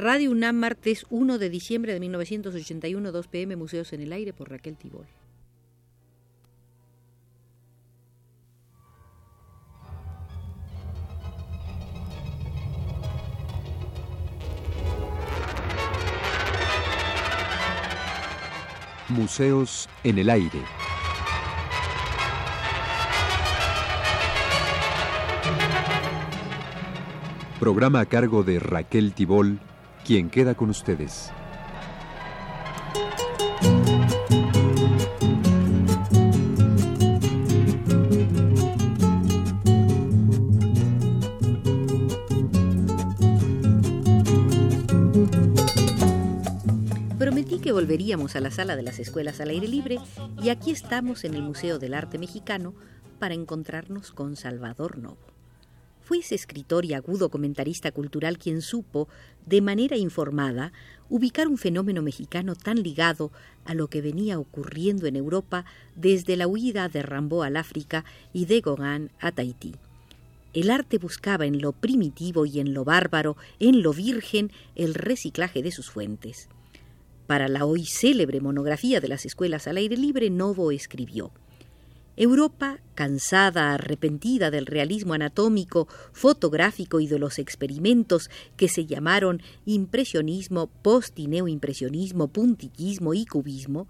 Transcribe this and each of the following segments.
Radio UNAM, martes 1 de diciembre de 1981, 2 pm, Museos en el Aire por Raquel Tibol. Museos en el Aire. Programa a cargo de Raquel Tibol, quien queda con ustedes. Que volveríamos a la sala de las escuelas al aire libre y aquí estamos en el Museo del Arte Mexicano para encontrarnos con Salvador Novo. Fue ese escritor y agudo comentarista cultural quien supo, de manera informada, ubicar un fenómeno mexicano tan ligado a lo que venía ocurriendo en Europa desde la huida de Rambo al África y de Gauguin a Tahití. El arte buscaba en lo primitivo y en lo bárbaro, en lo virgen, el reciclaje de sus fuentes. Para la hoy célebre monografía de las escuelas al aire libre, Novo escribió Europa, cansada, arrepentida del realismo anatómico, fotográfico y de los experimentos que se llamaron impresionismo, post y neoimpresionismo, puntillismo y cubismo,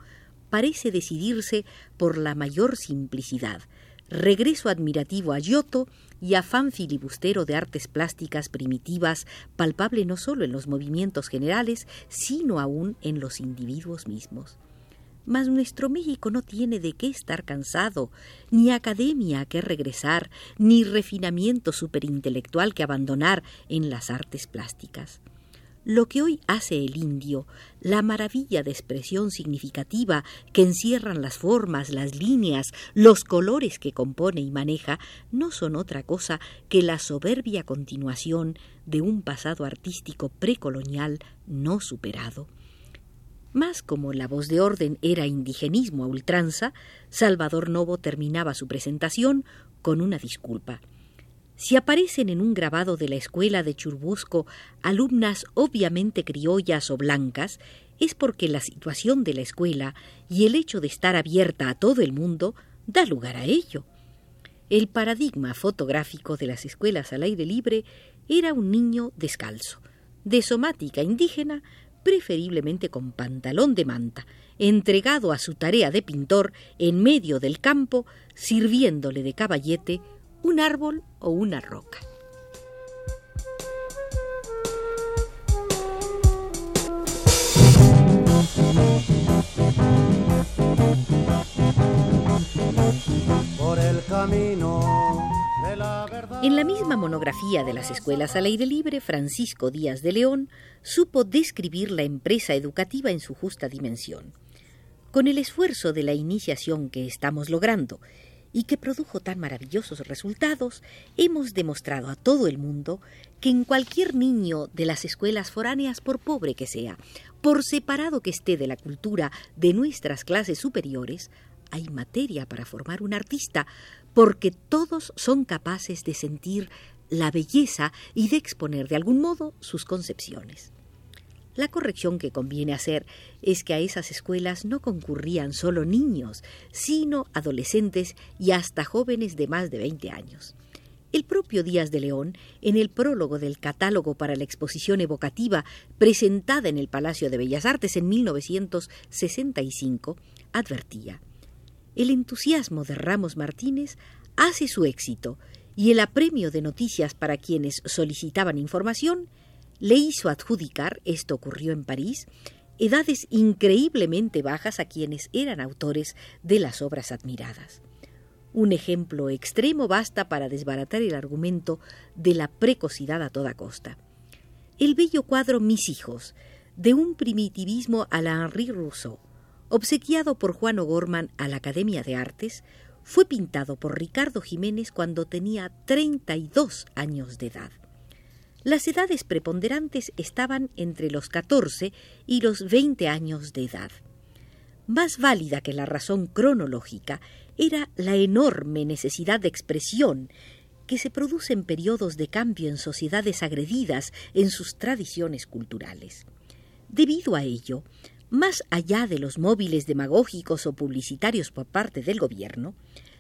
parece decidirse por la mayor simplicidad, regreso admirativo a Giotto y afán filibustero de artes plásticas primitivas, palpable no solo en los movimientos generales, sino aún en los individuos mismos. Mas nuestro México no tiene de qué estar cansado, ni academia a que regresar, ni refinamiento superintelectual que abandonar en las artes plásticas. Lo que hoy hace el indio, la maravilla de expresión significativa que encierran las formas, las líneas, los colores que compone y maneja, no son otra cosa que la soberbia continuación de un pasado artístico precolonial no superado. Más como la voz de orden era indigenismo a ultranza, Salvador Novo terminaba su presentación con una disculpa. Si aparecen en un grabado de la escuela de Churbusco alumnas obviamente criollas o blancas, es porque la situación de la escuela y el hecho de estar abierta a todo el mundo da lugar a ello. El paradigma fotográfico de las escuelas al aire libre era un niño descalzo, de somática indígena, preferiblemente con pantalón de manta, entregado a su tarea de pintor en medio del campo, sirviéndole de caballete un árbol o una roca. Por el camino. En la misma monografía de las escuelas al aire libre, Francisco Díaz de León supo describir la empresa educativa en su justa dimensión. Con el esfuerzo de la iniciación que estamos logrando y que produjo tan maravillosos resultados, hemos demostrado a todo el mundo que en cualquier niño de las escuelas foráneas, por pobre que sea, por separado que esté de la cultura de nuestras clases superiores, hay materia para formar un artista, porque todos son capaces de sentir la belleza y de exponer de algún modo sus concepciones. La corrección que conviene hacer es que a esas escuelas no concurrían solo niños, sino adolescentes y hasta jóvenes de más de 20 años. El propio Díaz de León, en el prólogo del catálogo para la exposición evocativa presentada en el Palacio de Bellas Artes en 1965, advertía El entusiasmo de Ramos Martínez hace su éxito y el apremio de noticias para quienes solicitaban información le hizo adjudicar, esto ocurrió en París, edades increíblemente bajas a quienes eran autores de las obras admiradas. Un ejemplo extremo basta para desbaratar el argumento de la precocidad a toda costa. El bello cuadro Mis hijos, de un primitivismo a la Henri Rousseau, obsequiado por Juan O'Gorman a la Academia de Artes, fue pintado por Ricardo Jiménez cuando tenía 32 años de edad. Las edades preponderantes estaban entre los 14 y los 20 años de edad. Más válida que la razón cronológica era la enorme necesidad de expresión que se produce en periodos de cambio en sociedades agredidas en sus tradiciones culturales. Debido a ello, más allá de los móviles demagógicos o publicitarios por parte del gobierno,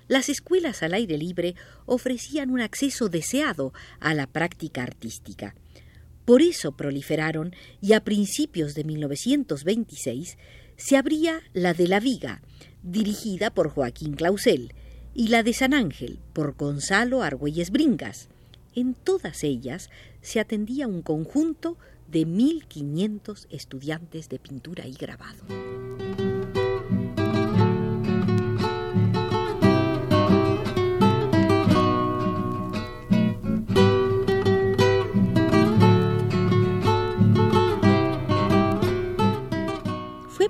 las escuelas al aire libre ofrecían un acceso deseado a la práctica artística. Por eso proliferaron y a principios de 1926 se abría la de La Viga, dirigida por Joaquín Clausel, y la de San Ángel, por Gonzalo Argüelles Bringas. En todas ellas se atendía un conjunto de 1.500 estudiantes de pintura y grabado.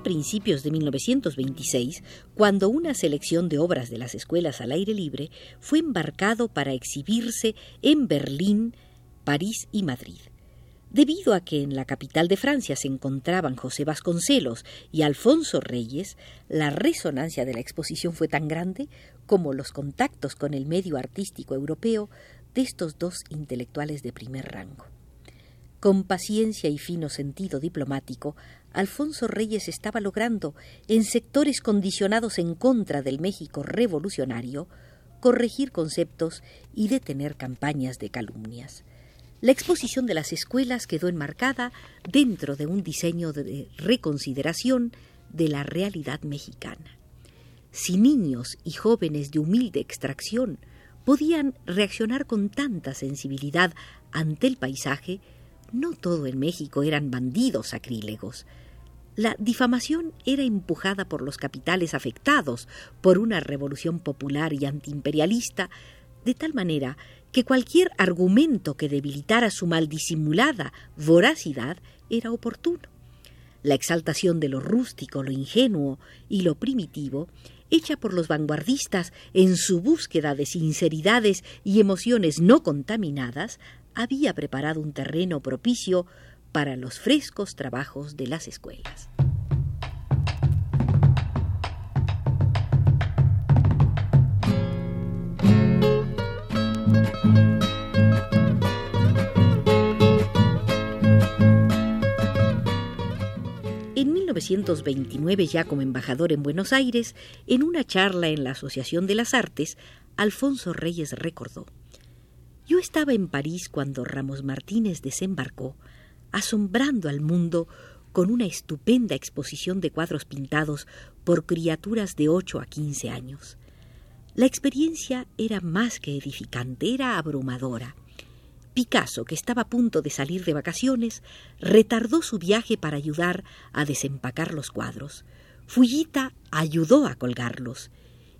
principios de 1926 cuando una selección de obras de las escuelas al aire libre fue embarcado para exhibirse en Berlín, París y Madrid. Debido a que en la capital de Francia se encontraban José Vasconcelos y Alfonso Reyes, la resonancia de la exposición fue tan grande como los contactos con el medio artístico europeo de estos dos intelectuales de primer rango. Con paciencia y fino sentido diplomático, Alfonso Reyes estaba logrando, en sectores condicionados en contra del México revolucionario, corregir conceptos y detener campañas de calumnias. La exposición de las escuelas quedó enmarcada dentro de un diseño de reconsideración de la realidad mexicana. Si niños y jóvenes de humilde extracción podían reaccionar con tanta sensibilidad ante el paisaje, no todo en México eran bandidos sacrílegos. La difamación era empujada por los capitales afectados por una revolución popular y antiimperialista, de tal manera que cualquier argumento que debilitara su mal disimulada voracidad era oportuno. La exaltación de lo rústico, lo ingenuo y lo primitivo, hecha por los vanguardistas en su búsqueda de sinceridades y emociones no contaminadas, había preparado un terreno propicio para los frescos trabajos de las escuelas. 1929, ya como embajador en Buenos Aires, en una charla en la Asociación de las Artes, Alfonso Reyes recordó yo estaba en París cuando Ramos Martínez desembarcó, asombrando al mundo con una estupenda exposición de cuadros pintados por criaturas de ocho a quince años. La experiencia era más que edificante, era abrumadora. Picasso, que estaba a punto de salir de vacaciones, retardó su viaje para ayudar a desempacar los cuadros. Fullita ayudó a colgarlos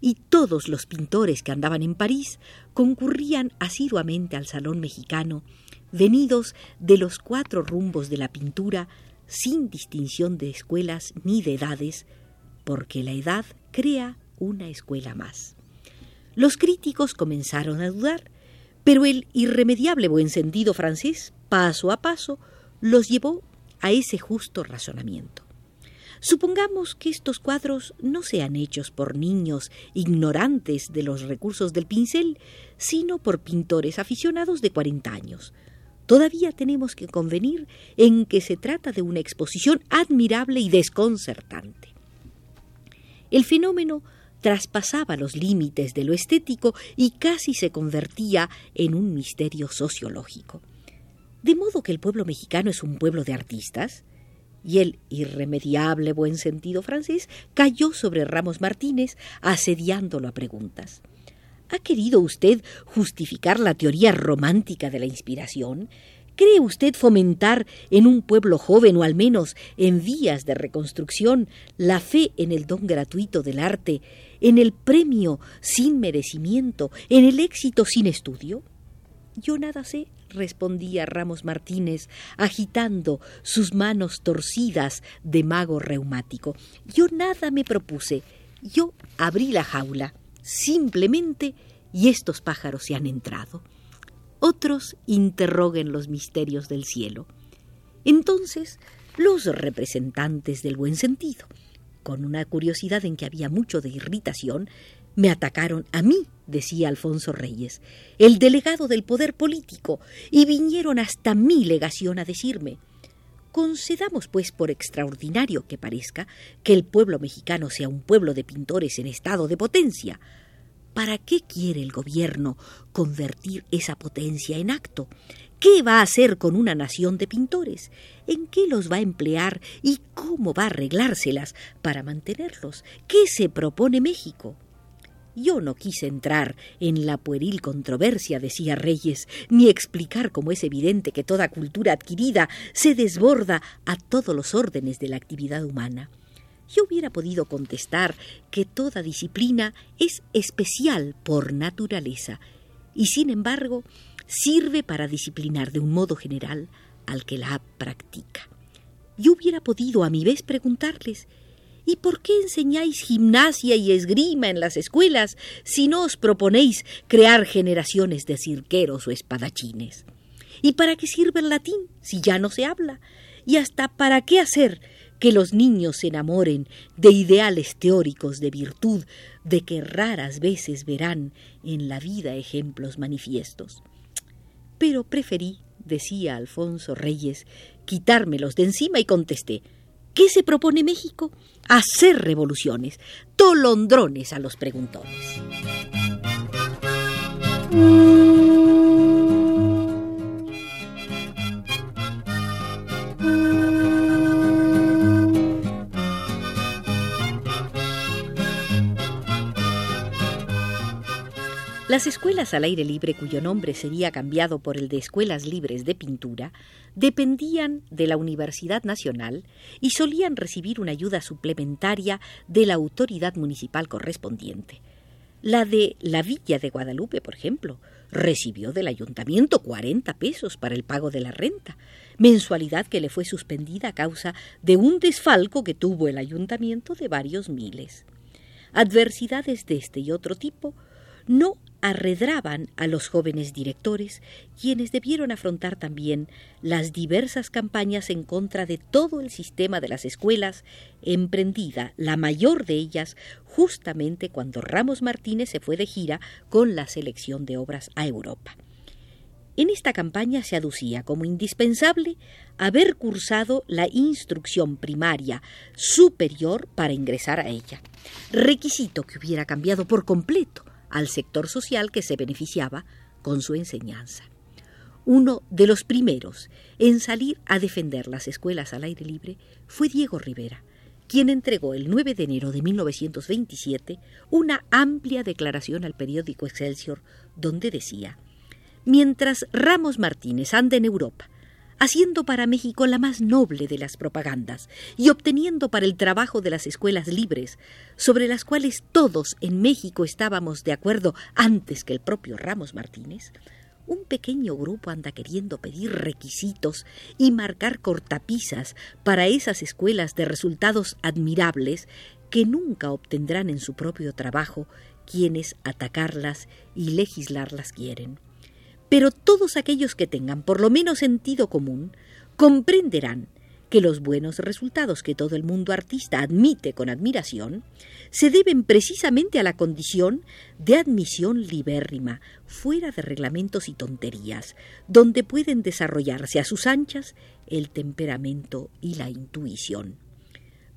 y todos los pintores que andaban en París concurrían asiduamente al Salón mexicano, venidos de los cuatro rumbos de la pintura, sin distinción de escuelas ni de edades, porque la edad crea una escuela más. Los críticos comenzaron a dudar, pero el irremediable buen sentido francés, paso a paso, los llevó a ese justo razonamiento. Supongamos que estos cuadros no sean hechos por niños ignorantes de los recursos del pincel, sino por pintores aficionados de 40 años. Todavía tenemos que convenir en que se trata de una exposición admirable y desconcertante. El fenómeno traspasaba los límites de lo estético y casi se convertía en un misterio sociológico. De modo que el pueblo mexicano es un pueblo de artistas, y el irremediable buen sentido francés cayó sobre Ramos Martínez, asediándolo a preguntas. ¿Ha querido usted justificar la teoría romántica de la inspiración? ¿Cree usted fomentar en un pueblo joven o al menos en vías de reconstrucción la fe en el don gratuito del arte, en el premio sin merecimiento, en el éxito sin estudio? Yo nada sé, respondía Ramos Martínez, agitando sus manos torcidas de mago reumático. Yo nada me propuse. Yo abrí la jaula, simplemente, y estos pájaros se han entrado. Otros interroguen los misterios del cielo. Entonces, los representantes del buen sentido, con una curiosidad en que había mucho de irritación, Me atacaron a mí, decía Alfonso Reyes, el delegado del poder político, y vinieron hasta mi legación a decirme Concedamos, pues, por extraordinario que parezca, que el pueblo mexicano sea un pueblo de pintores en estado de potencia. ¿Para qué quiere el gobierno convertir esa potencia en acto? ¿Qué va a hacer con una nación de pintores? ¿En qué los va a emplear y cómo va a arreglárselas para mantenerlos? ¿Qué se propone México? Yo no quise entrar en la pueril controversia, decía Reyes, ni explicar cómo es evidente que toda cultura adquirida se desborda a todos los órdenes de la actividad humana. Yo hubiera podido contestar que toda disciplina es especial por naturaleza y sin embargo sirve para disciplinar de un modo general al que la practica. Yo hubiera podido a mi vez preguntarles ¿Y por qué enseñáis gimnasia y esgrima en las escuelas si no os proponéis crear generaciones de cirqueros o espadachines? ¿Y para qué sirve el latín si ya no se habla? ¿Y hasta para qué hacer que los niños se enamoren de ideales teóricos de virtud de que raras veces verán en la vida ejemplos manifiestos? Pero preferí, decía Alfonso Reyes, quitármelos de encima y contesté ¿Qué se propone México? Hacer revoluciones, tolondrones a los preguntones. Las escuelas al aire libre, cuyo nombre sería cambiado por el de Escuelas Libres de Pintura, dependían de la Universidad Nacional y solían recibir una ayuda suplementaria de la autoridad municipal correspondiente. La de la Villa de Guadalupe, por ejemplo, recibió del ayuntamiento 40 pesos para el pago de la renta, mensualidad que le fue suspendida a causa de un desfalco que tuvo el ayuntamiento de varios miles. Adversidades de este y otro tipo no arredraban a los jóvenes directores, quienes debieron afrontar también las diversas campañas en contra de todo el sistema de las escuelas, emprendida la mayor de ellas justamente cuando Ramos Martínez se fue de gira con la selección de obras a Europa. En esta campaña se aducía como indispensable haber cursado la instrucción primaria superior para ingresar a ella, requisito que hubiera cambiado por completo al sector social que se beneficiaba con su enseñanza. Uno de los primeros en salir a defender las escuelas al aire libre fue Diego Rivera, quien entregó el 9 de enero de 1927 una amplia declaración al periódico Excelsior donde decía Mientras Ramos Martínez anda en Europa haciendo para México la más noble de las propagandas y obteniendo para el trabajo de las escuelas libres, sobre las cuales todos en México estábamos de acuerdo antes que el propio Ramos Martínez, un pequeño grupo anda queriendo pedir requisitos y marcar cortapisas para esas escuelas de resultados admirables que nunca obtendrán en su propio trabajo quienes atacarlas y legislarlas quieren. Pero todos aquellos que tengan por lo menos sentido común comprenderán que los buenos resultados que todo el mundo artista admite con admiración se deben precisamente a la condición de admisión libérrima, fuera de reglamentos y tonterías, donde pueden desarrollarse a sus anchas el temperamento y la intuición.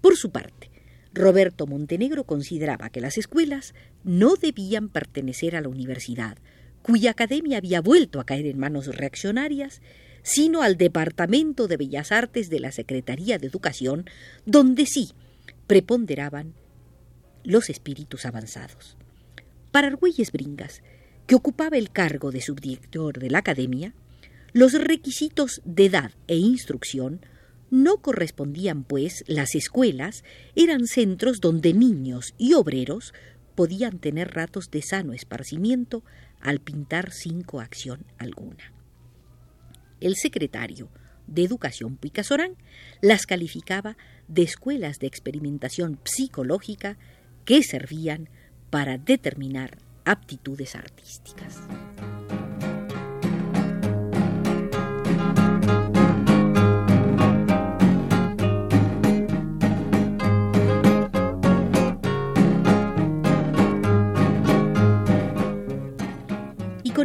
Por su parte, Roberto Montenegro consideraba que las escuelas no debían pertenecer a la universidad, cuya academia había vuelto a caer en manos reaccionarias, sino al Departamento de Bellas Artes de la Secretaría de Educación, donde sí preponderaban los espíritus avanzados. Para Argüelles Bringas, que ocupaba el cargo de subdirector de la academia, los requisitos de edad e instrucción no correspondían, pues las escuelas eran centros donde niños y obreros podían tener ratos de sano esparcimiento al pintar sin coacción alguna. El secretario de Educación Picasorán las calificaba de escuelas de experimentación psicológica que servían para determinar aptitudes artísticas.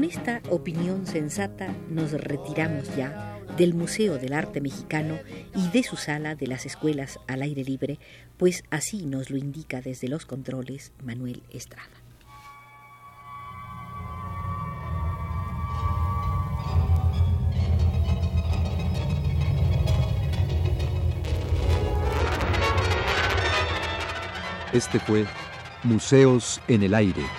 Esta opinión sensata nos retiramos ya del Museo del Arte Mexicano y de su sala de las escuelas al aire libre, pues así nos lo indica desde los controles Manuel Estrada. Este fue Museos en el Aire.